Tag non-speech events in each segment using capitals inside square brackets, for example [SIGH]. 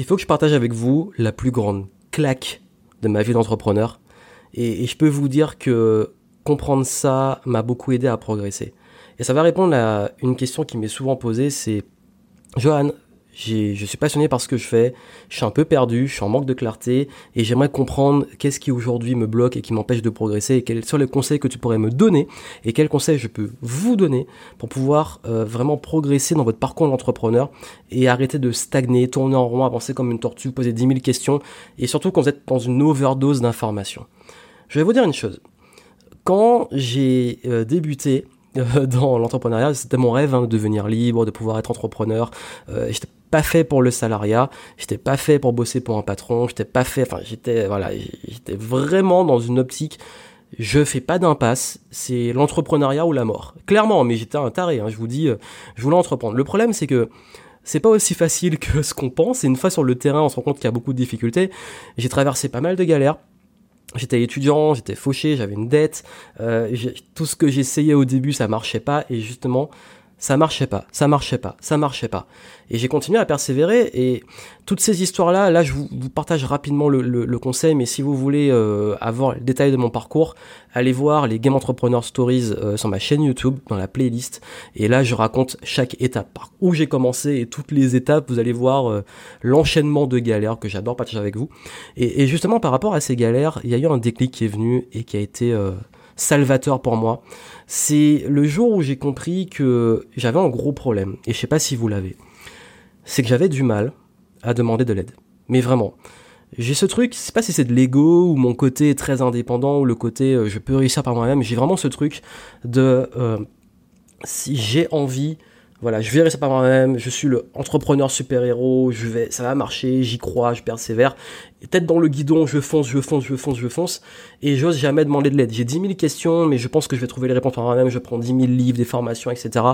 il faut que je partage avec vous la plus grande claque de ma vie d'entrepreneur. Et, je peux vous dire que comprendre ça m'a beaucoup aidé à progresser. Et ça va répondre à une question qui m'est souvent posée, c'est Johan, je suis passionné par ce que je fais, je suis un peu perdu, je suis en manque de clarté et j'aimerais comprendre qu'est-ce qui aujourd'hui me bloque et qui m'empêche de progresser et quels sont les conseils que tu pourrais me donner et quels conseils je peux vous donner pour pouvoir euh, vraiment progresser dans votre parcours d'entrepreneur et arrêter de stagner, tourner en rond, avancer comme une tortue, poser 10 000 questions et surtout quand vous êtes dans une overdose d'informations. Je vais vous dire une chose. Quand j'ai euh, débuté euh, [LAUGHS] dans l'entrepreneuriat, c'était mon rêve hein, de devenir libre, de pouvoir être entrepreneur. Euh, pas fait pour le salariat, j'étais pas fait pour bosser pour un patron, j'étais pas fait, enfin j'étais voilà, j'étais vraiment dans une optique je fais pas d'impasse, c'est l'entrepreneuriat ou la mort. Clairement, mais j'étais un taré, hein, je vous dis, euh, je voulais entreprendre. Le problème, c'est que c'est pas aussi facile que [LAUGHS] ce qu'on pense, et une fois sur le terrain, on se rend compte qu'il y a beaucoup de difficultés. J'ai traversé pas mal de galères. J'étais étudiant, j'étais fauché, j'avais une dette. Euh, tout ce que j'essayais au début, ça marchait pas. Et justement, ça marchait pas, ça marchait pas, ça marchait pas. Et j'ai continué à persévérer et toutes ces histoires-là, là je vous, partage rapidement le, conseil, mais si vous voulez euh, avoir le détail de mon parcours, allez voir les Game Entrepreneur Stories euh, sur ma chaîne YouTube, dans la playlist. Et là je raconte chaque étape, par où j'ai commencé et toutes les étapes, vous allez voir euh, l'enchaînement de galères que j'adore partager avec vous. Et, et, justement par rapport à ces galères, il y a eu un déclic qui est venu et qui a été salvateur pour moi. C'est le jour où j'ai compris que j'avais un gros problème, et je sais pas si vous l'avez. C'est que j'avais du mal à demander de l'aide. Mais vraiment. J'ai ce truc, je sais pas si c'est de l'ego ou mon côté très indépendant ou le côté euh, je peux réussir par moi-même, j'ai vraiment ce truc de euh, si j'ai envie voilà, je verrai ça par moi-même, je suis le entrepreneur super-héros, je vais, ça va marcher, j'y crois, je persévère. tête dans le guidon, je fonce, je fonce, je fonce, je fonce, et j'ose jamais demander de l'aide. J'ai 10 000 questions, mais je pense que je vais trouver les réponses par moi-même, je prends 10 000 livres, des formations, etc.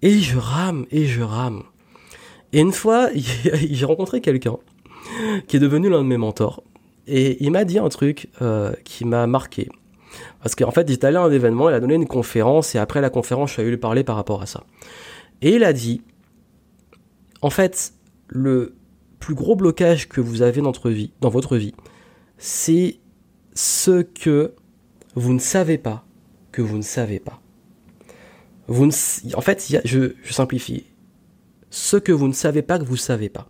Et je rame, et je rame. Et une fois, [LAUGHS] j'ai rencontré quelqu'un qui est devenu l'un de mes mentors, et il m'a dit un truc euh, qui m'a marqué. Parce qu'en fait, j'étais allé à un événement, il a donné une conférence, et après la conférence, je suis allé lui parler par rapport à ça. Et il a dit, en fait, le plus gros blocage que vous avez dans votre vie, c'est ce que vous ne savez pas que vous ne savez pas. En fait, je simplifie. Ce que vous ne savez pas que vous ne savez pas.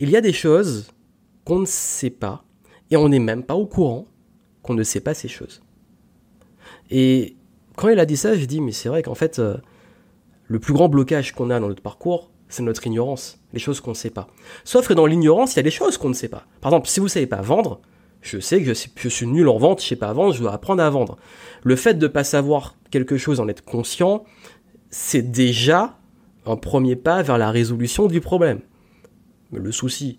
Il y a des choses qu'on ne sait pas, et on n'est même pas au courant qu'on ne sait pas ces choses. Et quand il a dit ça, j'ai dit, mais c'est vrai qu'en fait, euh, le plus grand blocage qu'on a dans notre parcours, c'est notre ignorance, les choses qu'on ne sait pas. Sauf que dans l'ignorance, il y a des choses qu'on ne sait pas. Par exemple, si vous ne savez pas vendre, je sais que je, suis nul en vente, je sais pas vendre, je dois apprendre à vendre. Le fait de ne pas savoir quelque chose, en être conscient, c'est déjà un premier pas vers la résolution du problème. Mais le souci,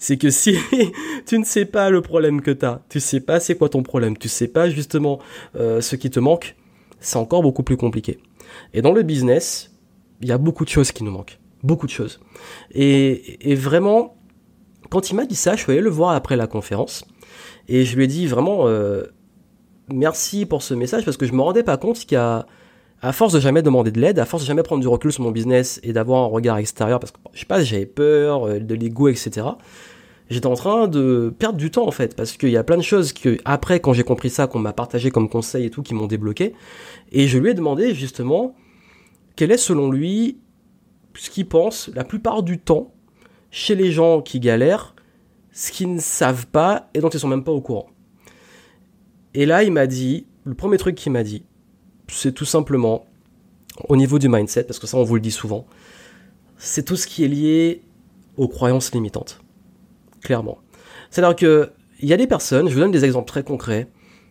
c'est que si [LAUGHS] tu ne sais pas le problème que tu as, tu sais pas c'est quoi ton problème, tu sais pas justement euh, ce qui te manque, c'est encore beaucoup plus compliqué. Et dans le business, il y a beaucoup de choses qui nous manquent, beaucoup de choses. Et, vraiment, quand il m'a dit ça, je suis allé le voir après la conférence et je lui ai dit vraiment euh, merci pour ce message parce que je me rendais pas compte qu'il y a à force de jamais demander de l'aide, à force de jamais prendre du recul sur mon business et d'avoir un regard extérieur, parce que je sais pas, j'avais peur, euh, de l'ego, etc. J'étais en train de perdre du temps en fait, parce qu'il y a plein de choses que après, quand j'ai compris ça, qu'on m'a partagé comme conseil et tout, qui m'ont débloqué. Et je lui ai demandé justement quel est selon lui ce qu'il pense la plupart du temps chez les gens qui galèrent, ce qu'ils ne savent pas et dont ils sont même pas au courant. Et là, il m'a dit, le premier truc qu'il m'a dit, c'est tout simplement au niveau du mindset, parce que ça on vous le dit souvent, c'est tout ce qui est lié aux croyances limitantes. Clairement. C'est-à-dire que il y a des personnes, je vous donne des exemples très concrets,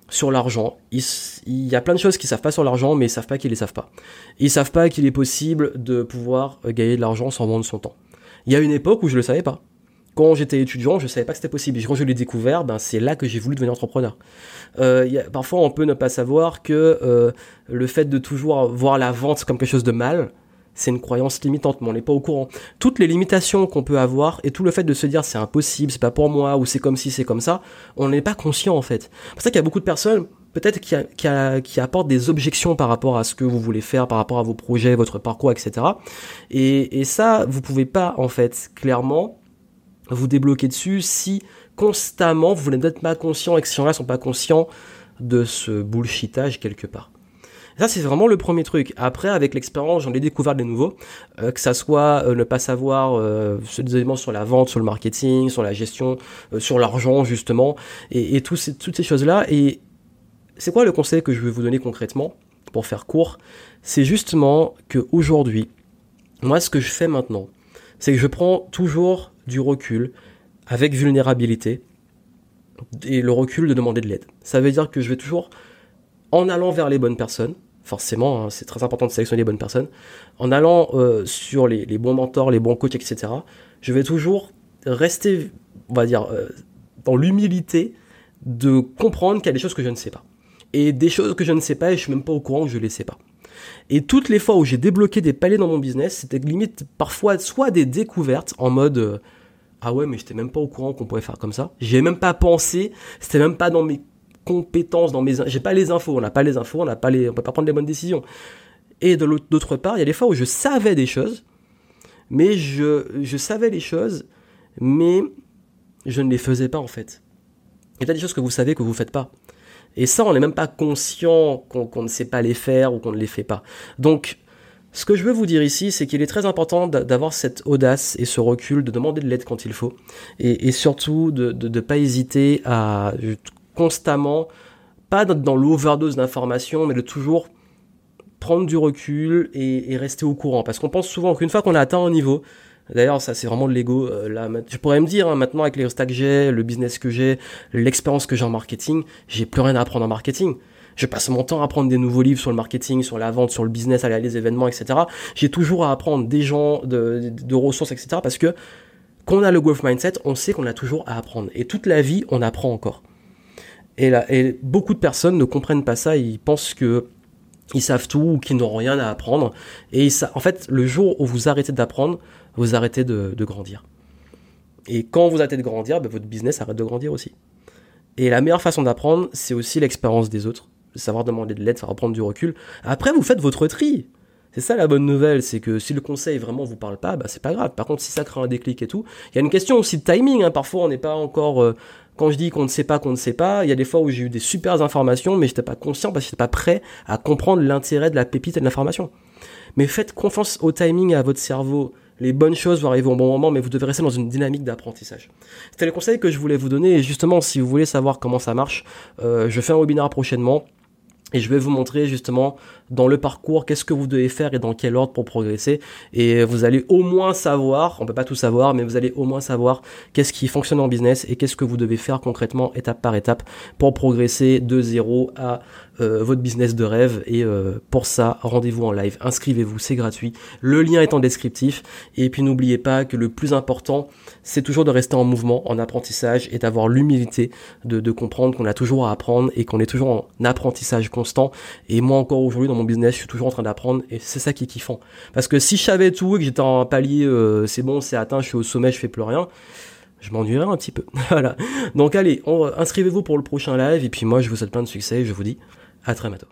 sur l'argent. Il, y a plein de choses qu'ils savent pas sur l'argent, mais ils savent pas qu'ils les savent pas. Ils savent pas qu'il est possible de pouvoir gagner de l'argent sans vendre son temps. Il y a une époque où je le savais pas quand j'étais étudiant, je savais pas que c'était possible. Et quand je l'ai découvert, ben, c'est là que j'ai voulu devenir entrepreneur. Euh, parfois, on peut ne pas savoir que euh, le fait de toujours voir la vente comme quelque chose de mal, c'est une croyance limitante, mais on n'est pas au courant. Toutes les limitations qu'on peut avoir et tout le fait de se dire c'est impossible, c'est pas pour moi, ou c'est comme si, c'est comme ça, on n'est pas conscient en fait. C'est pour ça qu'il y a beaucoup de personnes, peut-être qui, qui, qui, apportent des objections par rapport à ce que vous voulez faire, par rapport à vos projets, votre parcours, etc. Et, et ça, vous pouvez pas en fait clairement vous débloquer dessus si constamment vous n'êtes pas conscient et que ces gens-là sont pas conscients de ce bullshitage quelque part. Ça, c'est vraiment le premier truc. Après, avec l'expérience, j'en ai découvert des nouveaux, euh, que ça soit euh, ne pas savoir euh, éléments sur la vente, sur le marketing, sur la gestion, euh, sur l'argent justement, et, toutes ces choses-là. Et c'est quoi le conseil que je vais vous donner concrètement, pour faire court? C'est justement que aujourd'hui, moi, ce que je fais maintenant, c'est que je prends toujours du recul avec vulnérabilité et le recul de demander de l'aide. Ça veut dire que je vais toujours, en allant vers les bonnes personnes, forcément, hein, c'est très important de sélectionner les bonnes personnes. En allant euh, sur les, bons mentors, les bons coachs, etc., je vais toujours rester, on va dire, euh, dans l'humilité de comprendre qu'il y a des choses que je ne sais pas. Et des choses que je ne sais pas et je suis même pas au courant que je ne les sais pas. Et toutes les fois où j'ai débloqué des paliers dans mon business, c'était limite parfois soit des découvertes en mode euh, ah ouais mais j'étais même pas au courant qu'on pouvait faire comme ça. J'ai même pas pensé, c'était même pas dans mes compétences, dans mes, j'ai pas les infos, on n'a pas les infos, on n'a pas les, on peut pas prendre les bonnes décisions. Et de d'autre part, il y a des fois où je savais des choses, mais je, je savais les choses, mais je ne les faisais pas en fait. Il y a des choses que vous savez que vous faites pas. Et ça, on n'est même pas conscient qu'on qu ne sait pas les faire ou qu'on ne les fait pas. Donc, ce que je veux vous dire ici, c'est qu'il est très important d'avoir cette audace et ce recul, de demander de l'aide quand il faut, et, et surtout de ne pas hésiter à constamment, pas dans l'overdose d'informations, mais de toujours prendre du recul et, et rester au courant. Parce qu'on pense souvent qu'une fois qu'on a atteint un niveau, D'ailleurs, ça c'est vraiment de l'ego. Euh, là, je pourrais me dire hein, maintenant avec les résultats que j'ai, le business que j'ai, l'expérience que j'ai en marketing, j'ai plus rien à apprendre en marketing. Je passe mon temps à apprendre des nouveaux livres sur le marketing, sur la vente, sur le business, aller à les événements, etc. J'ai toujours à apprendre des gens, de, de ressources, etc. Parce que quand on a le growth mindset, on sait qu'on a toujours à apprendre. Et toute la vie, on apprend encore. Et, là, et beaucoup de personnes ne comprennent pas ça, ils pensent que ils savent tout ou qu'ils n'ont rien à apprendre. Et ça, en fait, le jour où vous arrêtez d'apprendre, vous arrêtez de, grandir. Et quand vous arrêtez de grandir, ben, votre business arrête de grandir aussi. Et la meilleure façon d'apprendre, c'est aussi l'expérience des autres. Savoir demander de l'aide, savoir prendre du recul. Après, vous faites votre tri. C'est ça la bonne nouvelle, c'est que si le conseil vraiment vous parle pas, bah c'est pas grave. Par contre, si ça crée un déclic et tout, il y a une question aussi de timing. Hein. Parfois, on n'est pas encore euh, quand je dis qu'on ne sait pas qu'on ne sait pas, il y a des fois où j'ai eu des super informations, mais j'étais pas conscient parce que j'étais pas prêt à comprendre l'intérêt de la pépite et de l'information. Mais faites confiance au timing et à votre cerveau. Les bonnes choses vont arriver au bon moment, mais vous devez rester dans une dynamique d'apprentissage. C'était le conseil que je voulais vous donner. Et justement, si vous voulez savoir comment ça marche, euh, je fais un webinaire prochainement. Et je vais vous montrer justement dans le parcours qu'est-ce que vous devez faire et dans quel ordre pour progresser. Et vous allez au moins savoir, on peut pas tout savoir, mais vous allez au moins savoir qu'est-ce qui fonctionne en business et qu'est-ce que vous devez faire concrètement étape par étape pour progresser de zéro à euh, votre business de rêve. Et euh, pour ça, rendez-vous en live, inscrivez-vous, c'est gratuit. Le lien est en descriptif. Et puis n'oubliez pas que le plus important, c'est toujours de rester en mouvement, en apprentissage et d'avoir l'humilité de, de comprendre qu'on a toujours à apprendre et qu'on est toujours en apprentissage constant. Et moi encore aujourd'hui dans mon business, je suis toujours en train d'apprendre et c'est ça qui est kiffant. Parce que si je savais tout et que j'étais en palier, euh, c'est bon, c'est atteint, je suis au sommet, je fais plus rien, je m'ennuierais un petit peu. [LAUGHS] voilà. Donc allez, inscrivez-vous pour le prochain live et puis moi je vous souhaite plein de succès et je vous dis à très bientôt.